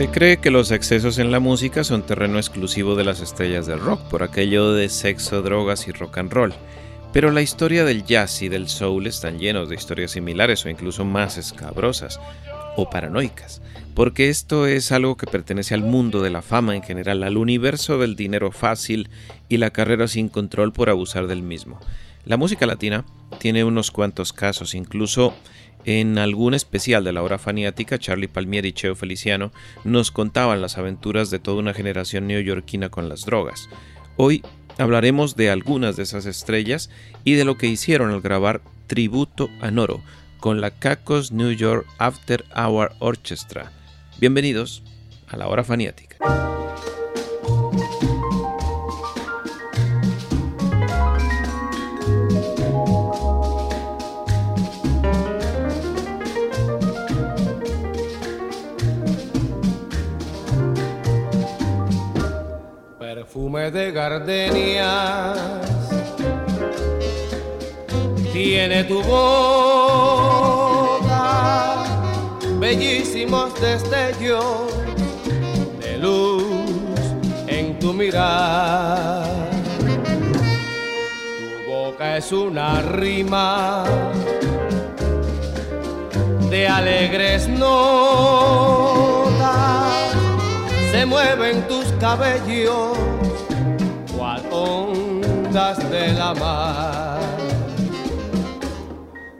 Se cree que los excesos en la música son terreno exclusivo de las estrellas del rock, por aquello de sexo, drogas y rock and roll. Pero la historia del jazz y del soul están llenos de historias similares o incluso más escabrosas o paranoicas, porque esto es algo que pertenece al mundo de la fama en general, al universo del dinero fácil y la carrera sin control por abusar del mismo. La música latina tiene unos cuantos casos, incluso en algún especial de la hora faniática, Charlie Palmieri y Cheo Feliciano nos contaban las aventuras de toda una generación neoyorquina con las drogas. Hoy hablaremos de algunas de esas estrellas y de lo que hicieron al grabar Tributo a Noro con la Cacos New York After Hour Orchestra. Bienvenidos a la hora faniática. De gardenias tiene tu boca, bellísimos destellos de luz en tu mirar. Tu boca es una rima de alegres notas, se mueven tus cabellos de la mar.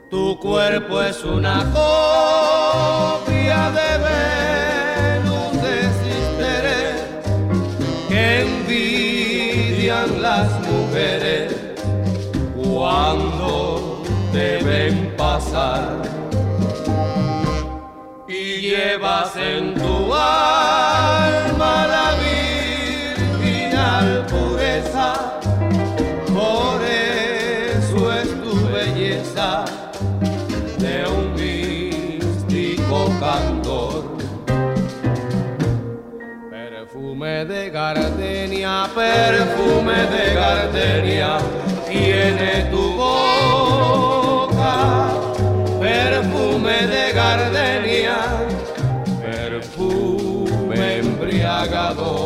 Tu cuerpo es una copia de Venus de Cisteres que envidian las mujeres cuando deben pasar. Y llevas en tu alma gardenia, perfume de gardenia, tiene tu boca, perfume de gardenia, perfume embriagador.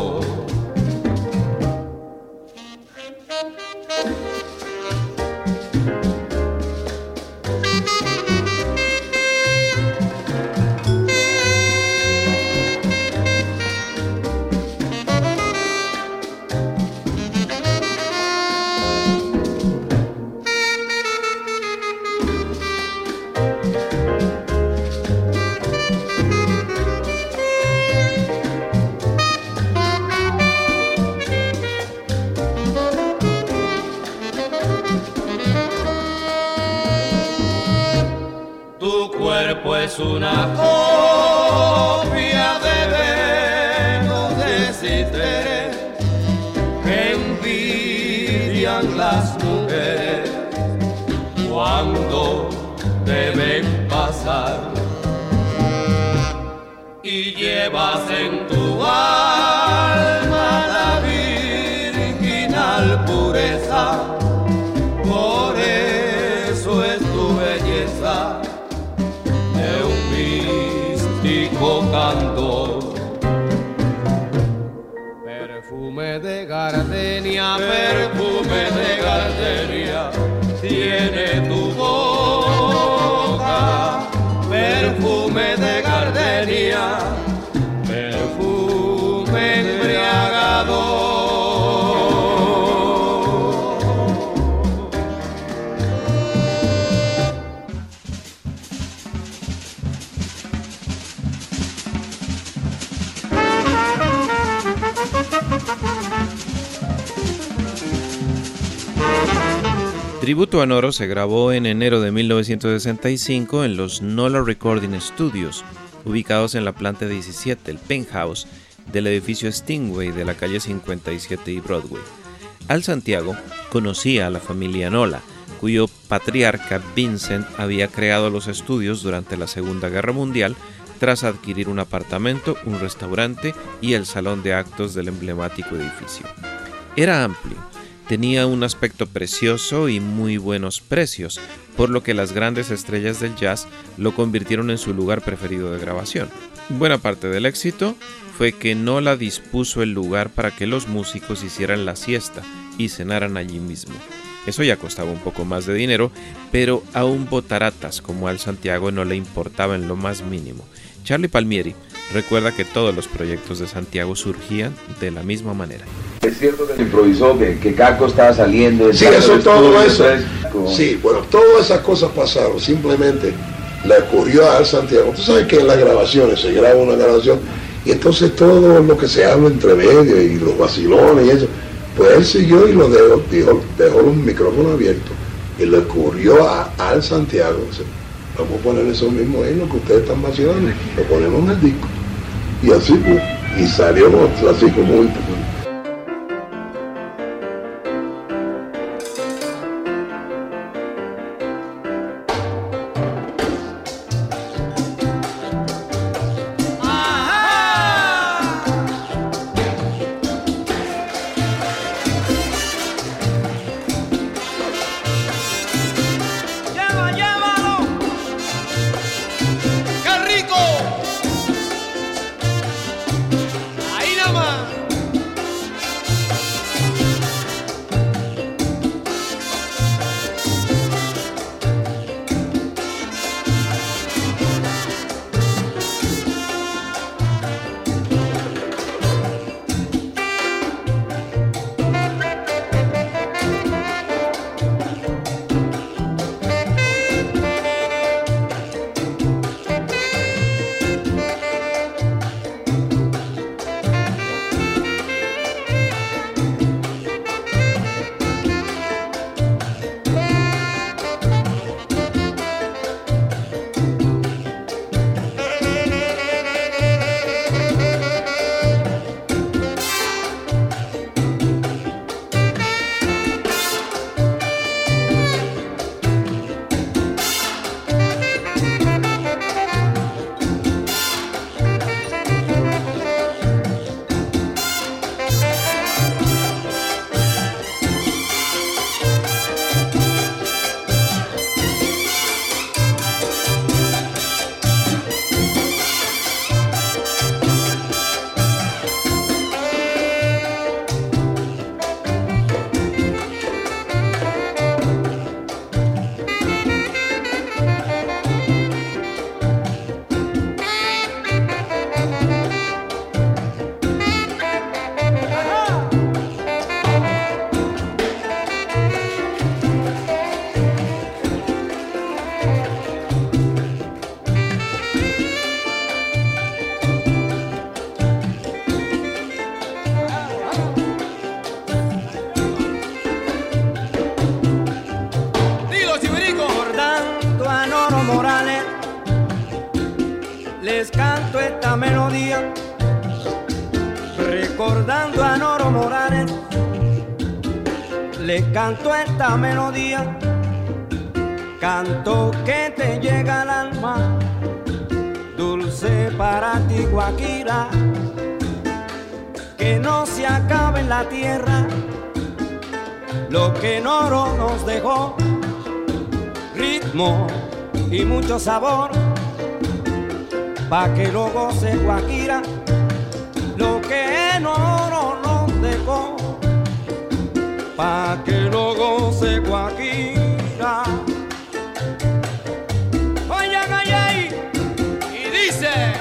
Se grabó en enero de 1965 en los Nola Recording Studios, ubicados en la planta 17, el penthouse, del edificio Stingway de la calle 57 y Broadway. Al Santiago conocía a la familia Nola, cuyo patriarca Vincent había creado los estudios durante la Segunda Guerra Mundial tras adquirir un apartamento, un restaurante y el salón de actos del emblemático edificio. Era amplio, tenía un aspecto precioso y muy buenos precios, por lo que las grandes estrellas del jazz lo convirtieron en su lugar preferido de grabación. Buena parte del éxito fue que Nola dispuso el lugar para que los músicos hicieran la siesta y cenaran allí mismo. Eso ya costaba un poco más de dinero, pero a un botaratas como al Santiago no le importaba en lo más mínimo. Charlie Palmieri recuerda que todos los proyectos de Santiago surgían de la misma manera. Es cierto que se improvisó, que, que Caco estaba saliendo. Sí, eso, todo eso. Sí, bueno, todas esas cosas pasaron. Simplemente le ocurrió a Al Santiago. Tú sabes que en las grabaciones se graba una grabación y entonces todo lo que se habla entre medio y los vacilones y eso, pues él siguió y lo dejó, dejó los micrófonos abiertos. Y le ocurrió a Al Santiago. Vamos a poner eso mismo ahí, lo que ustedes están vacilando, lo ponemos en el disco. Y así pues, y salió así como un canto esta melodía, canto que te llega al alma, dulce para ti Guajira, que no se acabe en la tierra lo que en oro nos dejó, ritmo y mucho sabor, pa' que lo goce Guajira, que oro nos dejó pa' que lo goce Guajira. Oigan y dice.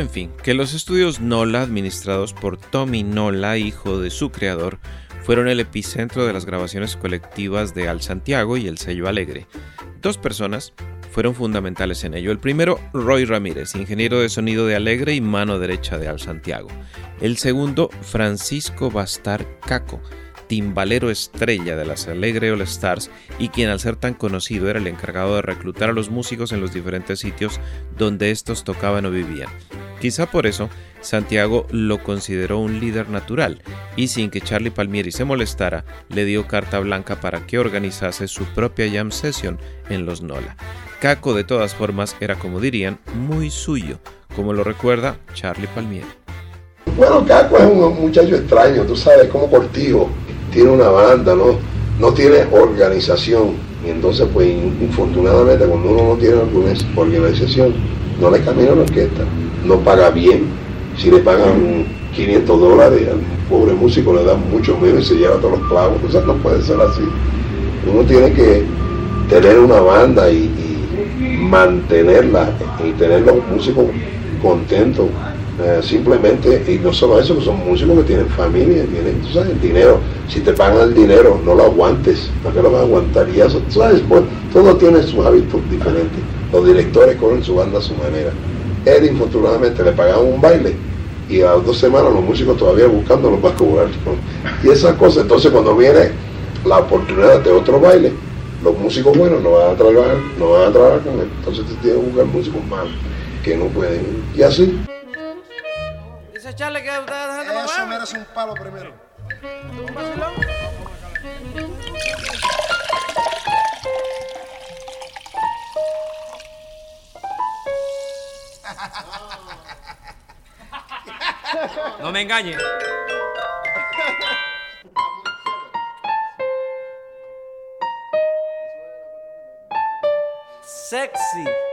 En fin, que los estudios Nola, administrados por Tommy Nola, hijo de su creador, fueron el epicentro de las grabaciones colectivas de Al Santiago y el sello Alegre. Dos personas fueron fundamentales en ello. El primero, Roy Ramírez, ingeniero de sonido de Alegre y mano derecha de Al Santiago. El segundo, Francisco Bastar Caco, timbalero estrella de las Alegre All Stars y quien al ser tan conocido era el encargado de reclutar a los músicos en los diferentes sitios donde estos tocaban o vivían. Quizá por eso Santiago lo consideró un líder natural y sin que Charlie Palmieri se molestara, le dio carta blanca para que organizase su propia jam session en los Nola. Caco de todas formas era como dirían muy suyo, como lo recuerda Charlie Palmieri. Bueno, Caco es un muchacho extraño, tú sabes, como cortijo, tiene una banda, ¿no? No tiene organización. Y entonces, pues, infortunadamente, cuando uno no tiene alguna organización, no le camina la orquesta, no paga bien. Si le pagan 500 dólares al pobre músico, le dan mucho menos y se lleva todos los clavos. O no puede ser así. Uno tiene que tener una banda y, y mantenerla y tener los músicos contentos. Eh, simplemente, y no solo eso, que son músicos que tienen familia, tienen, tú sabes, el dinero. Si te pagan el dinero, no lo aguantes. ¿Para qué lo vas a aguantar? Y eso, tú sabes, pues, todo tiene sus hábitos diferentes. Los directores corren su banda a su manera. Él, infortunadamente, le pagaban un baile y a las dos semanas los músicos todavía buscándolo para cobrar. ¿no? Y esas cosas, entonces cuando viene la oportunidad de otro baile, los músicos buenos no van a trabajar, no van a trabajar con él. Entonces te tienes que buscar músicos malos que no pueden. Y así. Dice Charlie que ustedes dejan de Eso merece un palo primero. Un vacilón. No me engañes. Sexy.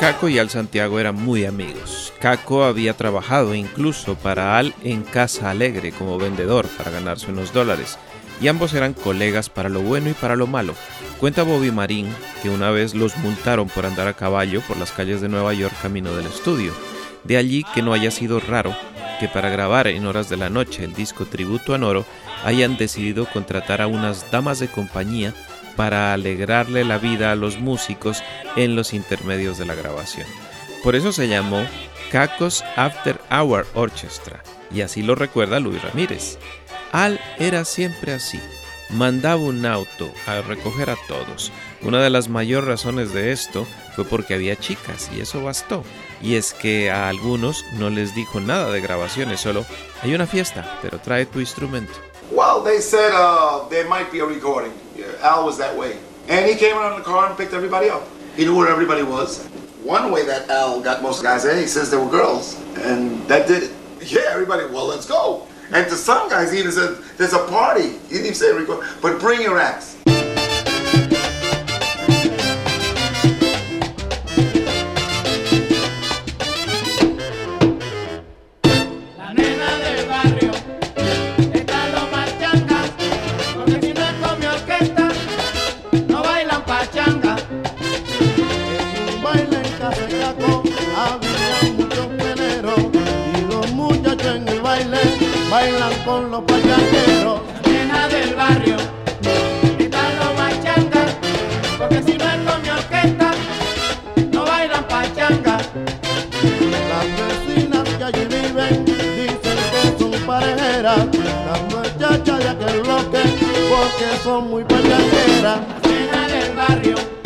Caco y Al Santiago eran muy amigos. Caco había trabajado incluso para Al en Casa Alegre como vendedor para ganarse unos dólares, y ambos eran colegas para lo bueno y para lo malo. Cuenta Bobby Marín que una vez los multaron por andar a caballo por las calles de Nueva York camino del estudio. De allí que no haya sido raro que para grabar en horas de la noche el disco Tributo a Noro hayan decidido contratar a unas damas de compañía para alegrarle la vida a los músicos en los intermedios de la grabación. Por eso se llamó Cacos After Hour Orchestra, y así lo recuerda Luis Ramírez. Al era siempre así, mandaba un auto a recoger a todos. Una de las mayores razones de esto fue porque había chicas y eso bastó. Y es que a algunos no les dijo nada de grabaciones, solo hay una fiesta, pero trae tu instrumento. Well, they said uh, there might be a recording. Yeah, Al was that way. And he came around in the car and picked everybody up. He knew where everybody was. One way that Al got most guys in, he says they were girls. And that did it. Yeah, everybody, well, let's go. And to some guys, he even said, there's a party. He didn't even say record, but bring your acts. Bailan con los payaqueros. La nena del barrio más changas, porque si no es con mi orquesta, no bailan pachanga. Las vecinas que allí viven dicen que son parejeras, las muchachas de aquel bloque porque son muy payaqueras. La nena del barrio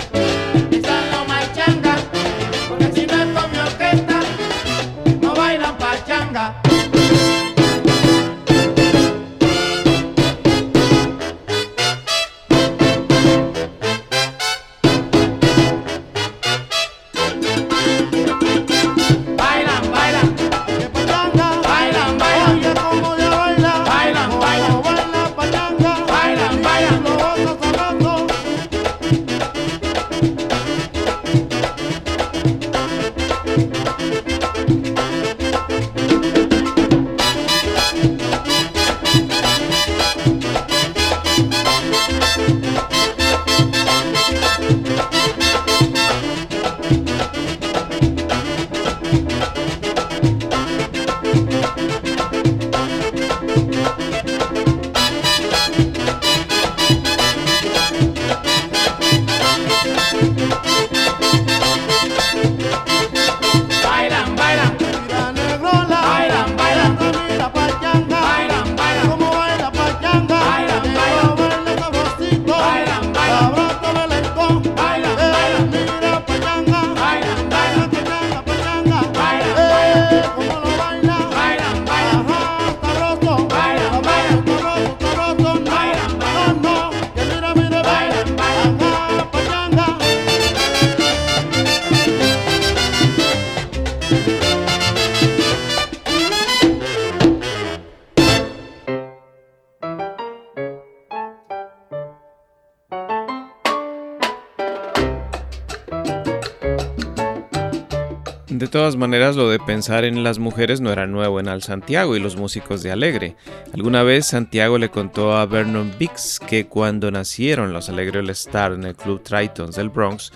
De todas maneras, lo de pensar en las mujeres no era nuevo en Al Santiago y los músicos de Alegre. Alguna vez Santiago le contó a Vernon Bix que cuando nacieron los Alegre All Star en el Club Tritons del Bronx,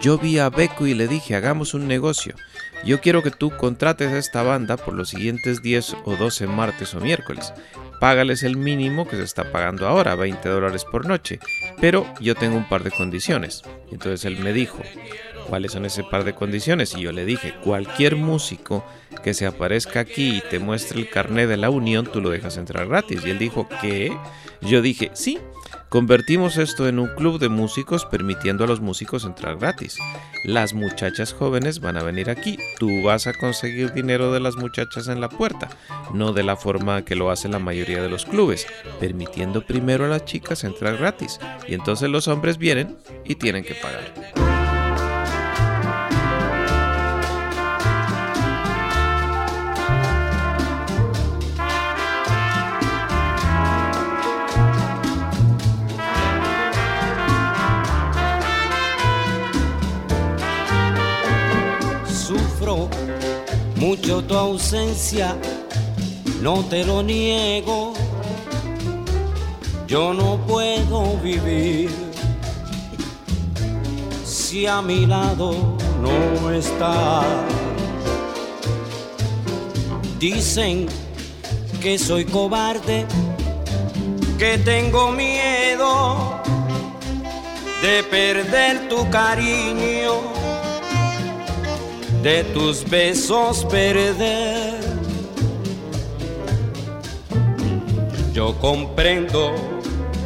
yo vi a Beco y le dije, hagamos un negocio. Yo quiero que tú contrates a esta banda por los siguientes 10 o 12 martes o miércoles. Págales el mínimo que se está pagando ahora, 20 dólares por noche. Pero yo tengo un par de condiciones. Entonces él me dijo, ¿cuáles son ese par de condiciones? Y yo le dije, cualquier músico que se aparezca aquí y te muestre el carnet de la unión, tú lo dejas entrar gratis. Y él dijo, ¿qué? Yo dije, sí, Convertimos esto en un club de músicos permitiendo a los músicos entrar gratis. Las muchachas jóvenes van a venir aquí, tú vas a conseguir dinero de las muchachas en la puerta, no de la forma que lo hace la mayoría de los clubes, permitiendo primero a las chicas entrar gratis y entonces los hombres vienen y tienen que pagar. Mucho tu ausencia, no te lo niego. Yo no puedo vivir si a mi lado no estás. Dicen que soy cobarde, que tengo miedo de perder tu cariño de tus besos perder. Yo comprendo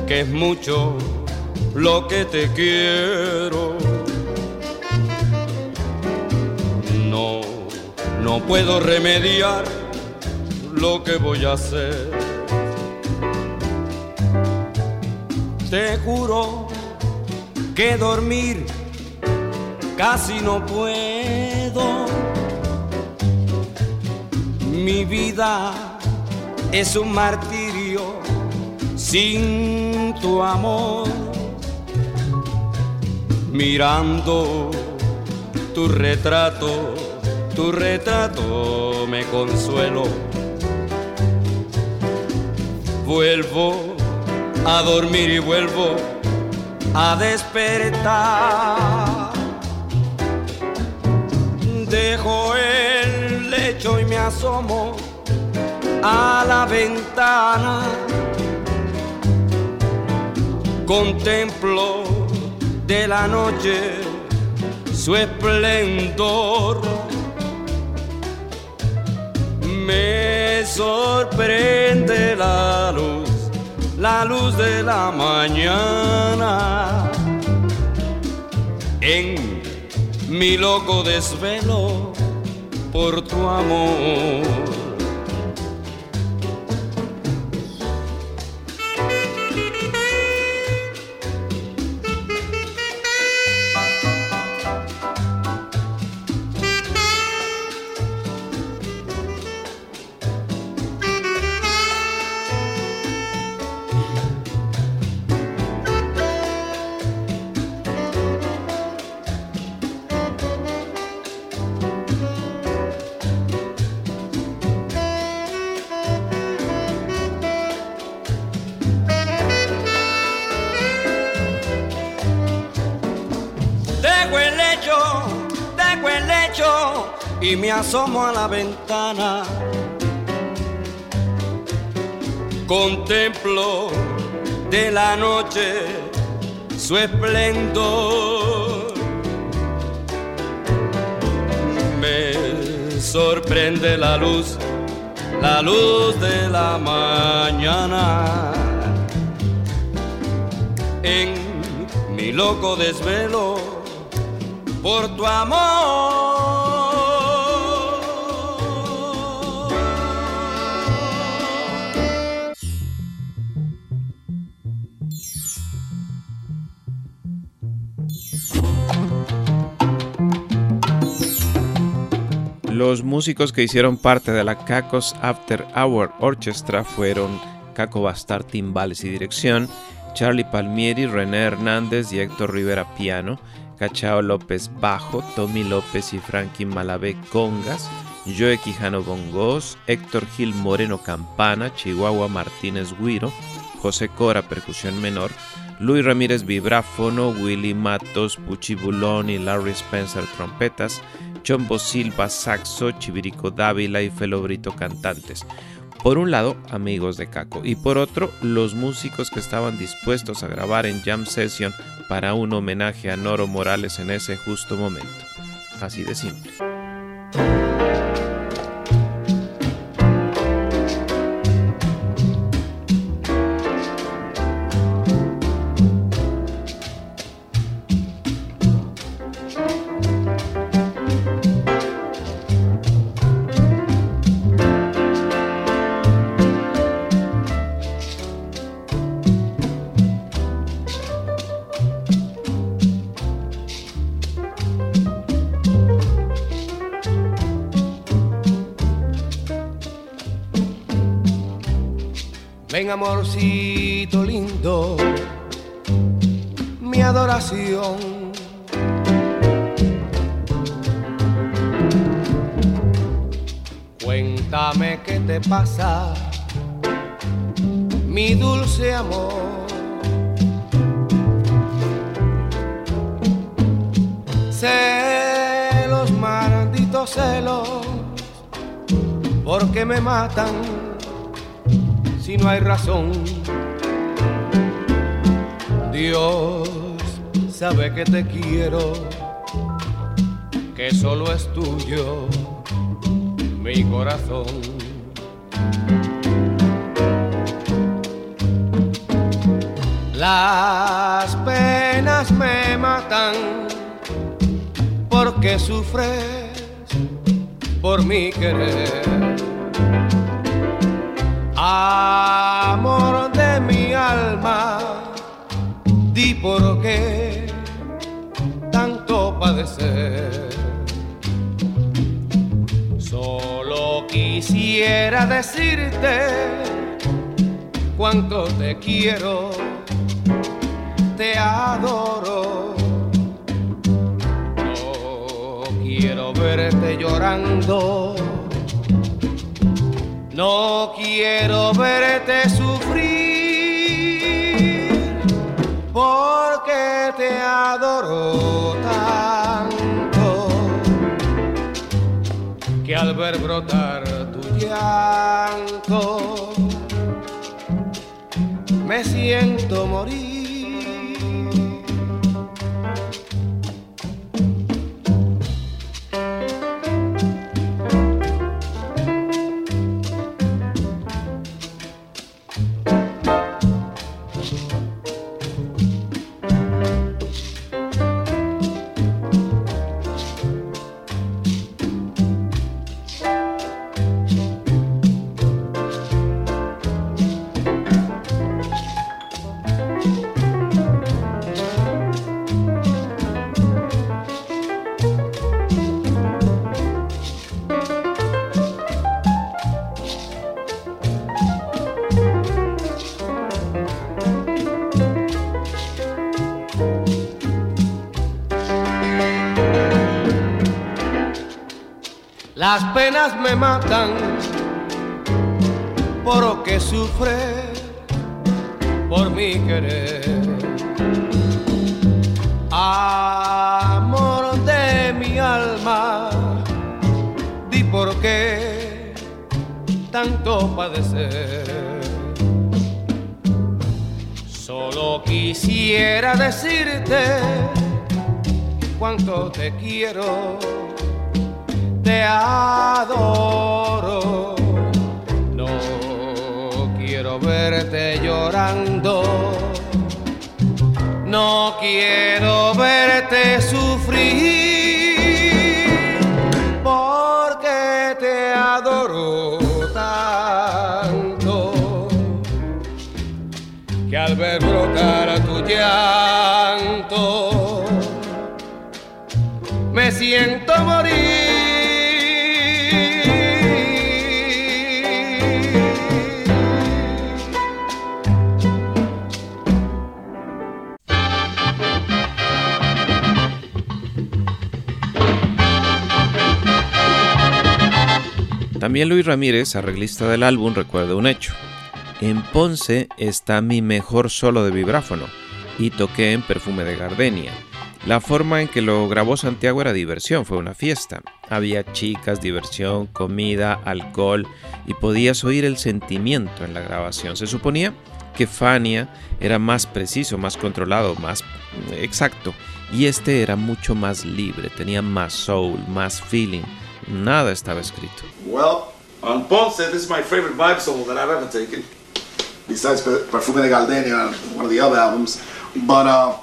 que es mucho lo que te quiero. No, no puedo remediar lo que voy a hacer. Te juro que dormir casi no puedo. Mi vida es un martirio sin tu amor. Mirando tu retrato, tu retrato me consuelo. Vuelvo a dormir y vuelvo a despertar Dejo el lecho y me asomo a la ventana. Contemplo de la noche su esplendor. Me sorprende la luz, la luz de la mañana. En mi loco desvelo por tu amor. Y me asomo a la ventana. Contemplo de la noche su esplendor. Me sorprende la luz, la luz de la mañana. En mi loco desvelo por tu amor. Los músicos que hicieron parte de la Cacos After Hour Orchestra fueron Caco Bastar timbales y dirección, Charlie Palmieri, René Hernández y Héctor Rivera piano, Cachao López bajo, Tommy López y Frankie Malavé congas, Joe Quijano bongos, Héctor Gil Moreno campana, Chihuahua Martínez guiro, José Cora percusión menor, Luis Ramírez vibráfono, Willy Matos puchibulón y Larry Spencer trompetas, Chombo Silva saxo, Chivirico Dávila y Felobrito cantantes. Por un lado, amigos de Caco, y por otro, los músicos que estaban dispuestos a grabar en Jam Session para un homenaje a Noro Morales en ese justo momento. Así de simple. Te quiero, que solo es tuyo mi corazón. Las penas me matan porque sufres por mi querer quisiera decirte cuánto te quiero, te adoro. No quiero verte llorando no quiero verte sufrir porque te adoro tanto que al ver brotar me siento morir. Me matan por lo que sufre por mi querer. Amor de mi alma, di por qué tanto padecer. Solo quisiera decirte cuánto te quiero te adoro. No quiero verte llorando. No quiero verte sufrir. Porque te adoro tanto. Que al ver brotar tu llanto. También Luis Ramírez, arreglista del álbum, recuerda un hecho. En Ponce está mi mejor solo de vibráfono y toqué en Perfume de Gardenia. La forma en que lo grabó Santiago era diversión, fue una fiesta. Había chicas, diversión, comida, alcohol y podías oír el sentimiento en la grabación. Se suponía que Fania era más preciso, más controlado, más exacto y este era mucho más libre, tenía más soul, más feeling. Nada estaba escrito. Well, on Ponce, this is my favorite vibe solo that I've ever taken, besides Perfume de Gardenia, one of the other albums. But uh,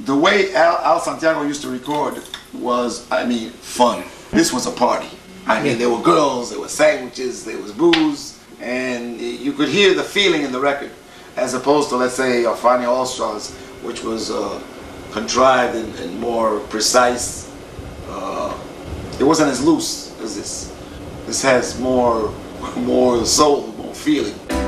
the way Al, Al Santiago used to record was, I mean, fun. This was a party. I mean, there were girls, there were sandwiches, there was booze, and you could hear the feeling in the record, as opposed to, let's say, Fania All Stars, which was uh, contrived and, and, more precise. Uh, it wasn't as loose as this. This has more, more soul, more feeling.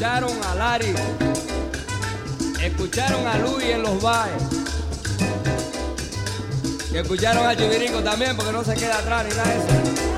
Escucharon a Lari, escucharon a Luis en los bares. Escucharon a Chivirico también porque no se queda atrás ni nada de eso.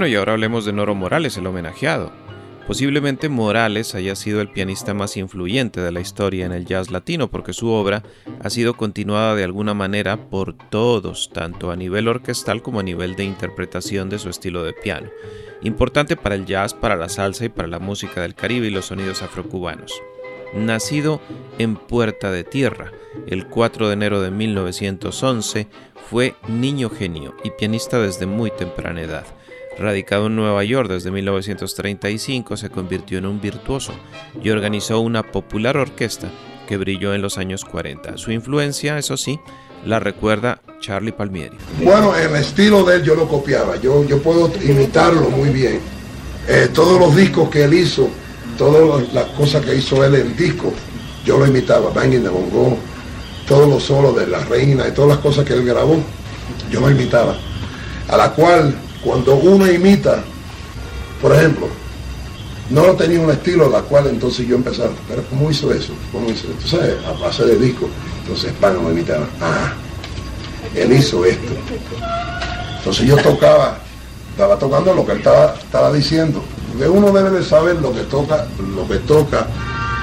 Bueno, y ahora hablemos de Noro Morales, el homenajeado. Posiblemente Morales haya sido el pianista más influyente de la historia en el jazz latino porque su obra ha sido continuada de alguna manera por todos, tanto a nivel orquestal como a nivel de interpretación de su estilo de piano. Importante para el jazz, para la salsa y para la música del Caribe y los sonidos afrocubanos. Nacido en Puerta de Tierra el 4 de enero de 1911, fue niño genio y pianista desde muy temprana edad. Radicado en Nueva York desde 1935, se convirtió en un virtuoso y organizó una popular orquesta que brilló en los años 40. Su influencia, eso sí, la recuerda Charlie Palmieri. Bueno, el estilo de él yo lo copiaba, yo, yo puedo imitarlo muy bien. Eh, todos los discos que él hizo, todas las cosas que hizo él en disco, yo lo imitaba, Banging de Bongo, todos los solos de La Reina y todas las cosas que él grabó, yo lo imitaba. A la cual, cuando uno imita, por ejemplo, no tenía un estilo a la cual entonces yo empezaba, pero ¿cómo hizo eso? ¿Cómo hizo eso? Entonces, a base de disco, entonces Pano me imitaba, ah, él hizo esto. Entonces yo tocaba, estaba tocando lo que él estaba, estaba diciendo. Porque uno debe de saber lo que toca, lo que toca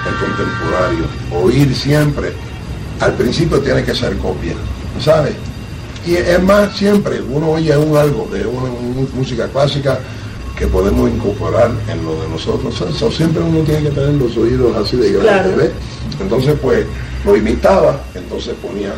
el contemporáneo. Oír siempre. Al principio tiene que ser copia, ¿sabes? Y es más, siempre uno oye un algo de una, una música clásica que podemos incorporar en lo de nosotros. Eso siempre uno tiene que tener los oídos así de grandes, Claro. Entonces pues lo imitaba, entonces ponía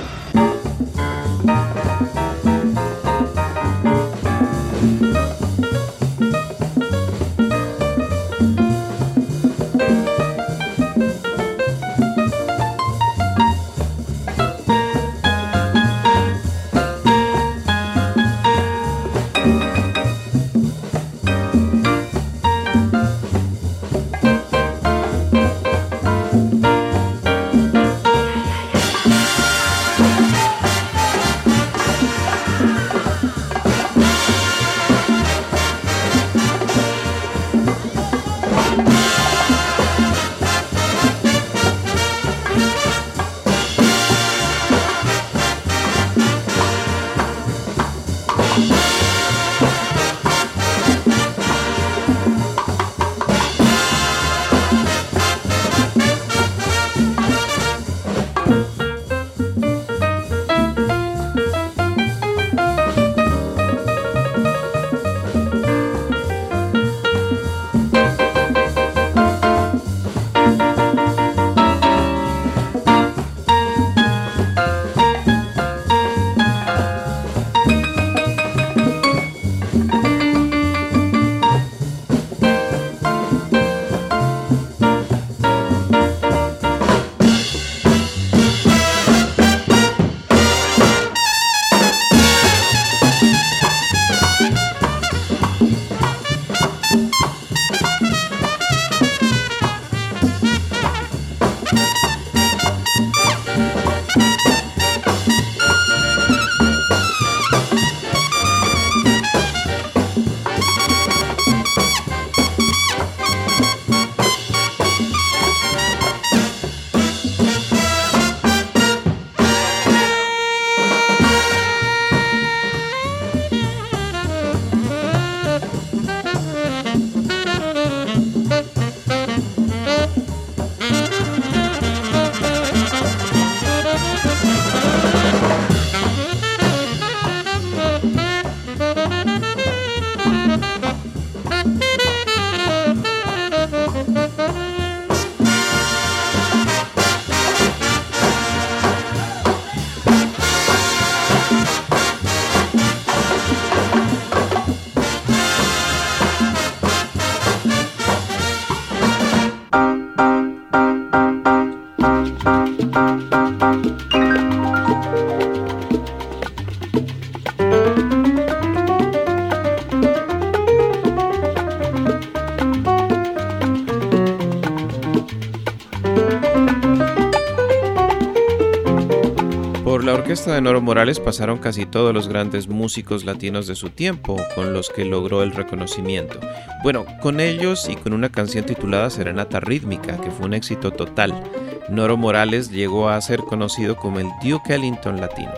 Noro Morales pasaron casi todos los grandes músicos latinos de su tiempo, con los que logró el reconocimiento. Bueno, con ellos y con una canción titulada Serenata Rítmica, que fue un éxito total. Noro Morales llegó a ser conocido como el Duke Ellington latino.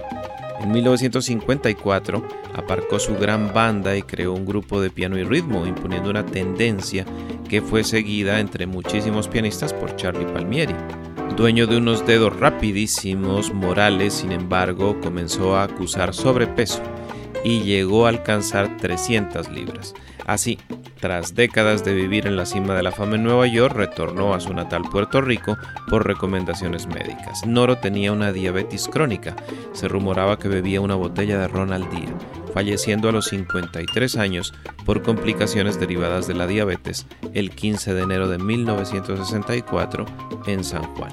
En 1954 aparcó su gran banda y creó un grupo de piano y ritmo, imponiendo una tendencia que fue seguida entre muchísimos pianistas por Charlie Palmieri. Dueño de unos dedos rapidísimos, Morales, sin embargo, comenzó a acusar sobrepeso y llegó a alcanzar 300 libras. Así, tras décadas de vivir en la cima de la fama en Nueva York, retornó a su natal Puerto Rico por recomendaciones médicas. Noro tenía una diabetes crónica. Se rumoraba que bebía una botella de ron al día, falleciendo a los 53 años por complicaciones derivadas de la diabetes el 15 de enero de 1964 en San Juan.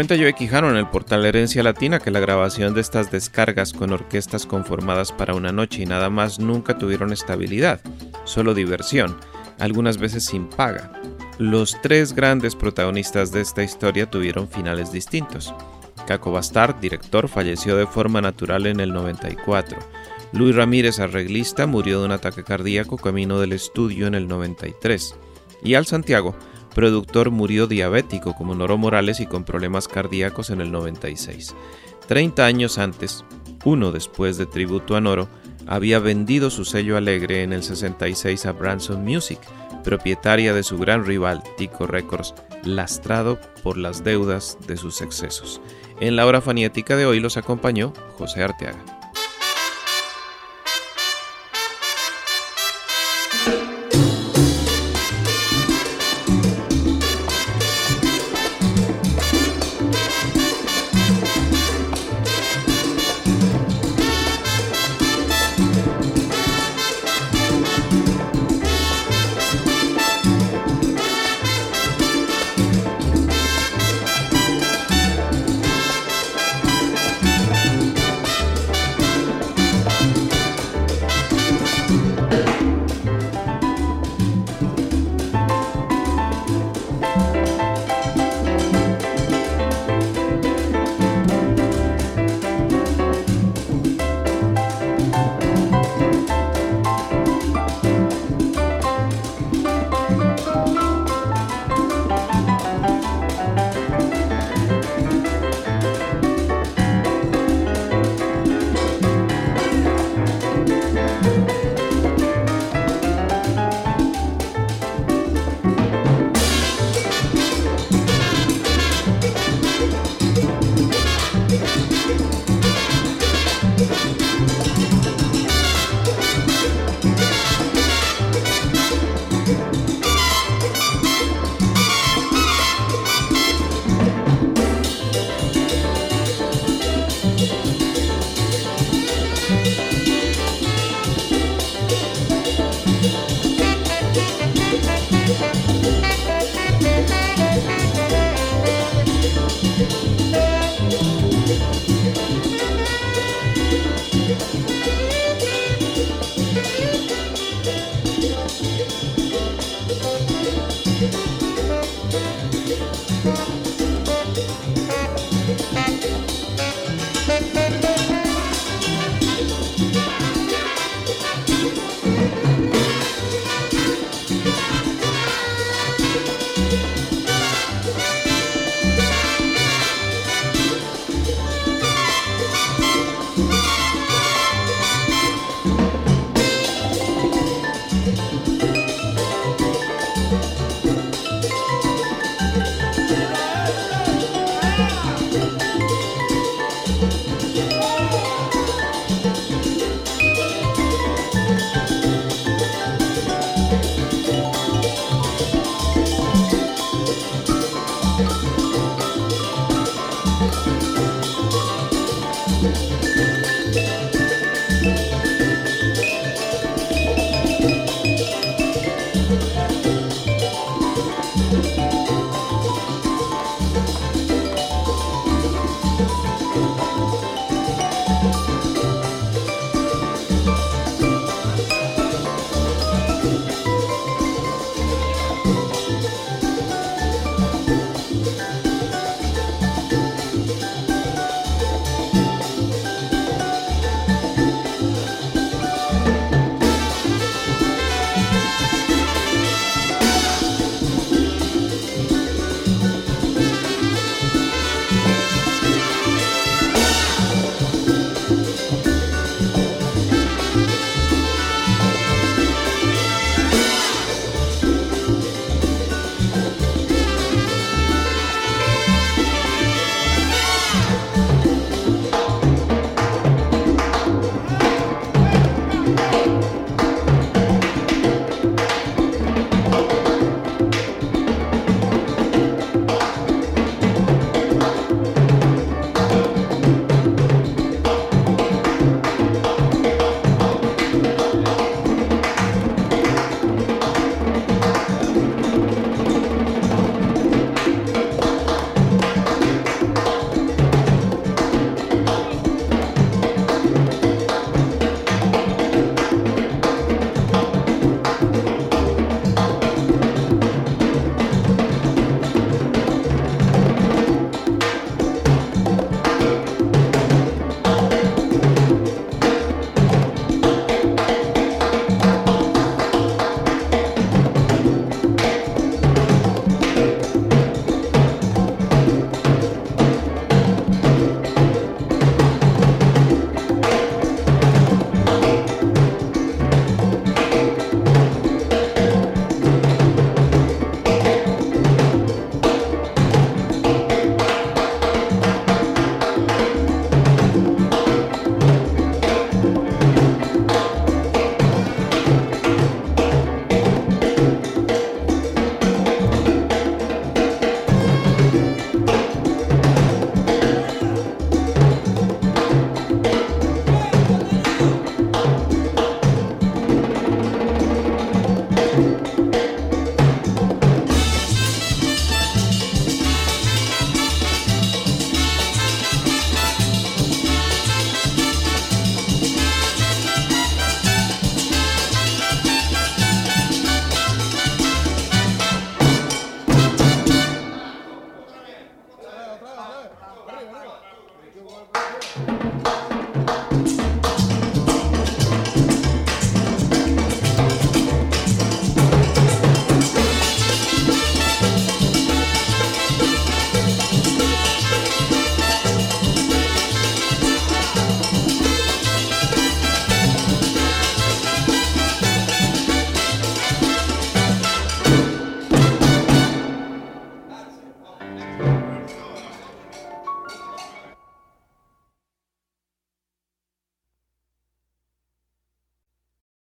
Cuenta Joe Quijano en el portal Herencia Latina que la grabación de estas descargas con orquestas conformadas para una noche y nada más nunca tuvieron estabilidad, solo diversión, algunas veces sin paga. Los tres grandes protagonistas de esta historia tuvieron finales distintos. Caco Bastard, director, falleció de forma natural en el 94. Luis Ramírez, arreglista, murió de un ataque cardíaco camino del estudio en el 93. Y Al Santiago, productor murió diabético como Noro Morales y con problemas cardíacos en el 96. Treinta años antes, uno después de tributo a Noro, había vendido su sello alegre en el 66 a Branson Music, propietaria de su gran rival Tico Records, lastrado por las deudas de sus excesos. En la hora fanática de hoy los acompañó José Arteaga.